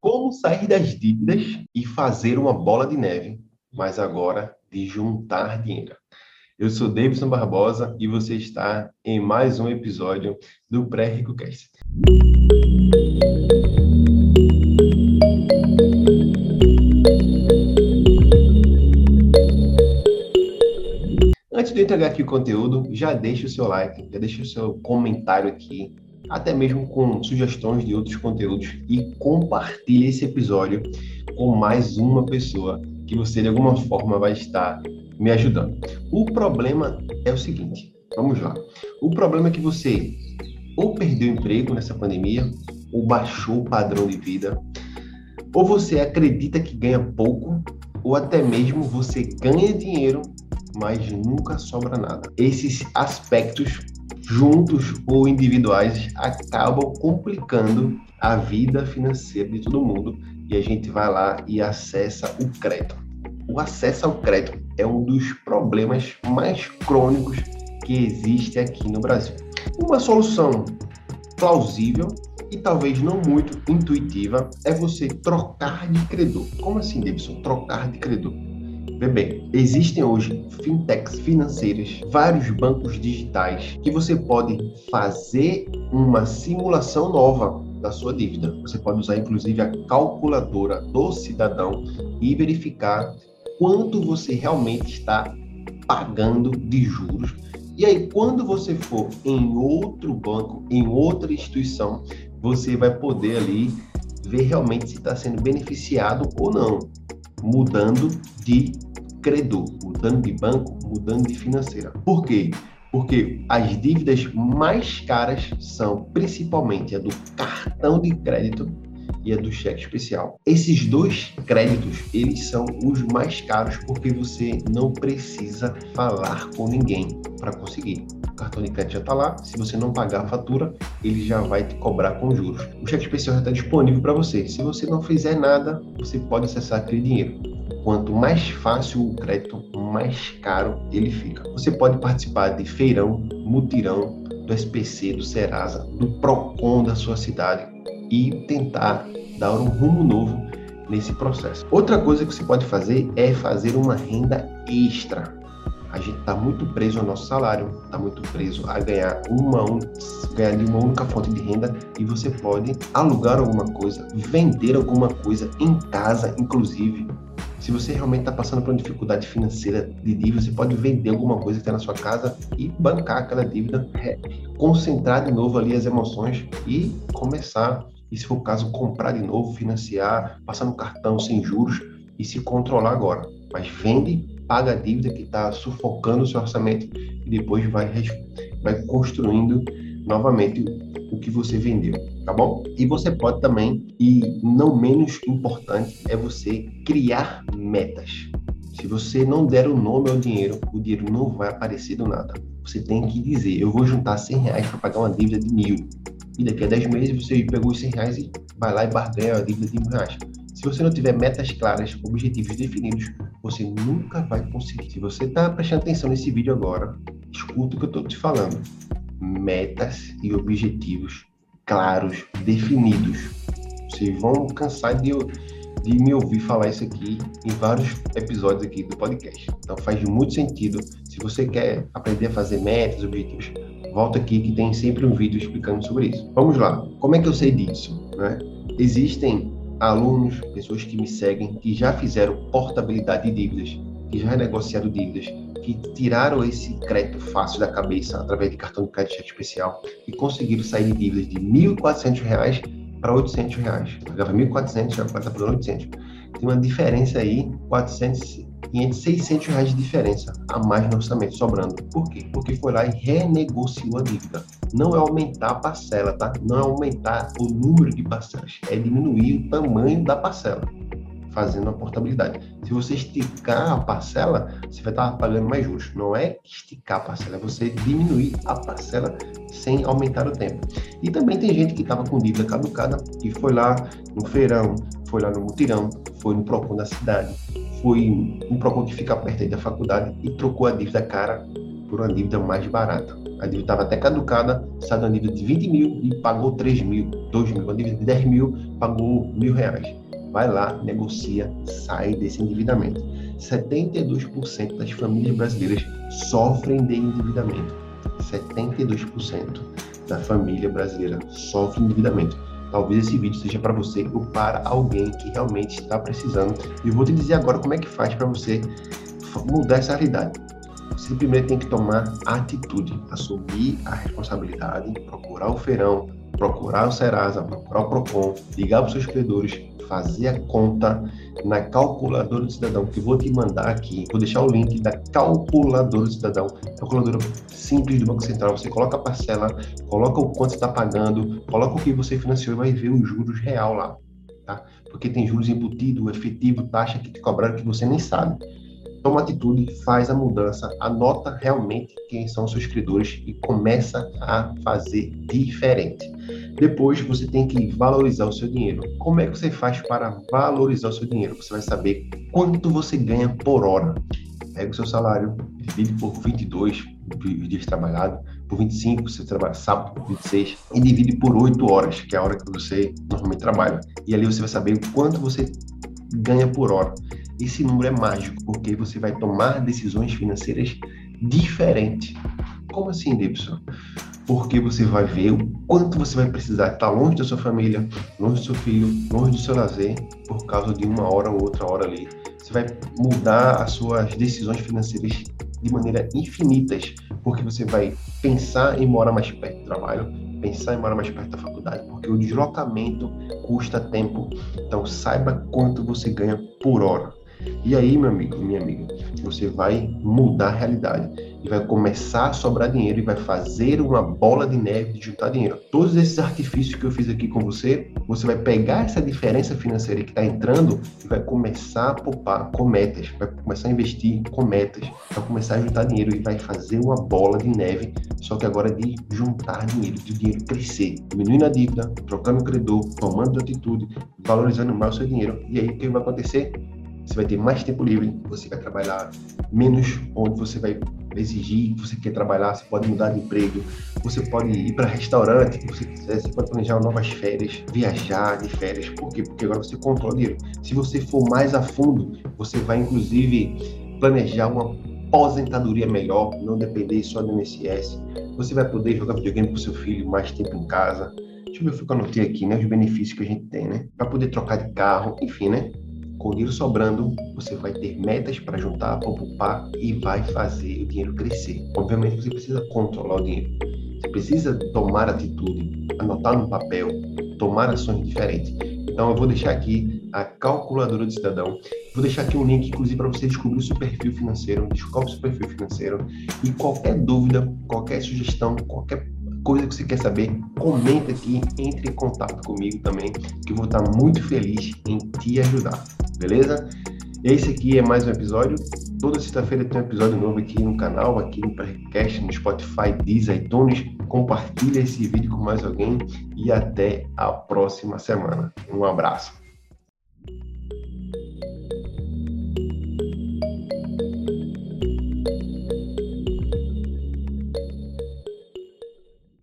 Como sair das dívidas e fazer uma bola de neve, mas agora de juntar dinheiro. Eu sou Davidson Barbosa e você está em mais um episódio do Pré-RicoCast. Antes de entregar aqui o conteúdo, já deixa o seu like, já deixa o seu comentário aqui, até mesmo com sugestões de outros conteúdos e compartilhe esse episódio com mais uma pessoa que você de alguma forma vai estar me ajudando. O problema é o seguinte, vamos lá. O problema é que você ou perdeu emprego nessa pandemia, ou baixou o padrão de vida, ou você acredita que ganha pouco, ou até mesmo você ganha dinheiro mas nunca sobra nada. Esses aspectos, juntos ou individuais, acabam complicando a vida financeira de todo mundo e a gente vai lá e acessa o crédito. O acesso ao crédito é um dos problemas mais crônicos que existe aqui no Brasil. Uma solução plausível e talvez não muito intuitiva é você trocar de credor. Como assim, Davidson? Trocar de credor. Vê bem, existem hoje fintechs financeiras, vários bancos digitais que você pode fazer uma simulação nova da sua dívida. Você pode usar inclusive a calculadora do cidadão e verificar quanto você realmente está pagando de juros. E aí, quando você for em outro banco, em outra instituição, você vai poder ali ver realmente se está sendo beneficiado ou não, mudando de credor, mudando de banco, mudando de financeira. Por quê? Porque as dívidas mais caras são principalmente a do cartão de crédito e a do cheque especial. Esses dois créditos, eles são os mais caros porque você não precisa falar com ninguém para conseguir. O cartão de crédito já está lá, se você não pagar a fatura, ele já vai te cobrar com juros. O cheque especial já está disponível para você. Se você não fizer nada, você pode acessar aquele dinheiro. Quanto mais fácil o crédito, mais caro ele fica. Você pode participar de feirão, mutirão, do SPC, do Serasa, do Procon da sua cidade e tentar dar um rumo novo nesse processo. Outra coisa que você pode fazer é fazer uma renda extra. A gente está muito preso ao nosso salário, está muito preso a ganhar uma, un... ganhar de uma única fonte de renda e você pode alugar alguma coisa, vender alguma coisa em casa, inclusive se você realmente está passando por uma dificuldade financeira de dívida, você pode vender alguma coisa que está na sua casa e bancar aquela dívida, concentrar de novo ali as emoções e começar, e se for o caso, comprar de novo, financiar, passar no cartão sem juros e se controlar agora. Mas vende, paga a dívida que está sufocando o seu orçamento e depois vai, vai construindo novamente o que você vendeu, tá bom? E você pode também, e não menos importante, é você criar metas. Se você não der o nome ao dinheiro, o dinheiro não vai aparecer do nada. Você tem que dizer, eu vou juntar 100 reais para pagar uma dívida de mil. E daqui a 10 meses você pegou os 100 reais e vai lá e barganha a dívida de mil reais. Se você não tiver metas claras, objetivos definidos, você nunca vai conseguir. Se você está prestando atenção nesse vídeo agora, escuta o que eu estou te falando metas e objetivos claros, definidos. Vocês vão cansar de, de me ouvir falar isso aqui em vários episódios aqui do podcast. Então faz muito sentido. Se você quer aprender a fazer metas, objetivos, volta aqui que tem sempre um vídeo explicando sobre isso. Vamos lá. Como é que eu sei disso? Né? Existem alunos, pessoas que me seguem, que já fizeram portabilidade de dívidas, que já renegociaram dívidas, que tiraram esse crédito fácil da cabeça através de cartão de crédito especial e conseguiram sair de dívidas de R$ 1.400 para 800 reais. Pagava R$ 1.400, já está por R$ 800. Tem uma diferença aí, 400, 500, 600 reais de diferença a mais no orçamento sobrando. Por quê? Porque foi lá e renegociou a dívida. Não é aumentar a parcela, tá? Não é aumentar o número de parcelas, é diminuir o tamanho da parcela fazendo a portabilidade. Se você esticar a parcela, você vai estar pagando mais juros. Não é esticar a parcela, é você diminuir a parcela sem aumentar o tempo. E também tem gente que estava com dívida caducada e foi lá no feirão, foi lá no mutirão, foi no PROCON da cidade, foi no PROCON que fica perto aí da faculdade e trocou a dívida cara por uma dívida mais barata. A dívida estava até caducada, saiu uma dívida de 20 mil e pagou 3 mil, 2 mil. Uma dívida de 10 mil, pagou mil reais. Vai lá, negocia, sai desse endividamento. 72% das famílias brasileiras sofrem de endividamento. 72% da família brasileira sofre endividamento. Talvez esse vídeo seja para você ou para alguém que realmente está precisando. E eu vou te dizer agora como é que faz para você mudar essa realidade. Você primeiro tem que tomar atitude, assumir a responsabilidade, procurar o feirão, procurar o Serasa, procurar o Procon, ligar para os seus credores, fazer a conta na calculadora do cidadão, que vou te mandar aqui. Vou deixar o link da calculadora do cidadão, calculadora simples do Banco Central. Você coloca a parcela, coloca o quanto está pagando, coloca o que você financiou e vai ver os juros real lá, tá? Porque tem juros embutido, efetivo, taxa que te cobraram que você nem sabe toma atitude, faz a mudança, anota realmente quem são os seus credores e começa a fazer diferente. Depois você tem que valorizar o seu dinheiro. Como é que você faz para valorizar o seu dinheiro? Você vai saber quanto você ganha por hora. Pega o seu salário, divide por 22 dias trabalhados, por 25, você trabalha sábado, por 26, e divide por 8 horas, que é a hora que você normalmente trabalha. E ali você vai saber o quanto você ganha por hora. Esse número é mágico, porque você vai tomar decisões financeiras diferentes. Como assim, Dibson? Porque você vai ver o quanto você vai precisar estar longe da sua família, longe do seu filho, longe do seu lazer, por causa de uma hora ou outra hora ali. Você vai mudar as suas decisões financeiras de maneira infinitas, porque você vai pensar em morar mais perto do trabalho, pensar em morar mais perto da faculdade, porque o deslocamento custa tempo. Então saiba quanto você ganha por hora. E aí, meu amigo, minha amiga, você vai mudar a realidade e vai começar a sobrar dinheiro e vai fazer uma bola de neve de juntar dinheiro. Todos esses artifícios que eu fiz aqui com você, você vai pegar essa diferença financeira que está entrando e vai começar a poupar com metas, vai começar a investir com metas, vai começar a juntar dinheiro e vai fazer uma bola de neve, só que agora de juntar dinheiro, de dinheiro crescer, diminuindo a dívida, trocando o credor, tomando atitude, valorizando mais o seu dinheiro. E aí o que vai acontecer? Você vai ter mais tempo livre, você vai trabalhar menos onde você vai exigir você quer trabalhar, você pode mudar de emprego, você pode ir para restaurante que você quiser, você pode planejar novas férias, viajar de férias. Por quê? Porque agora você controla o dinheiro. Se você for mais a fundo, você vai inclusive planejar uma aposentadoria melhor, não depender só do INSS. Você vai poder jogar videogame com seu filho mais tempo em casa. Deixa eu ver o que eu anotei aqui, né? Os benefícios que a gente tem, né? Para poder trocar de carro, enfim, né? Com o dinheiro sobrando, você vai ter metas para juntar, para poupar e vai fazer o dinheiro crescer. Obviamente, você precisa controlar o dinheiro. Você precisa tomar atitude, anotar no papel, tomar ações diferentes. Então, eu vou deixar aqui a calculadora do cidadão. Vou deixar aqui um link, inclusive, para você descobrir o seu perfil financeiro, descobre o seu perfil financeiro. E qualquer dúvida, qualquer sugestão, qualquer coisa que você quer saber, comenta aqui, entre em contato comigo também, que eu vou estar muito feliz em te ajudar beleza? Esse aqui é mais um episódio. Toda sexta-feira tem um episódio novo aqui no canal, aqui no podcast, no Spotify, Deezer, iTunes. Compartilha esse vídeo com mais alguém e até a próxima semana. Um abraço.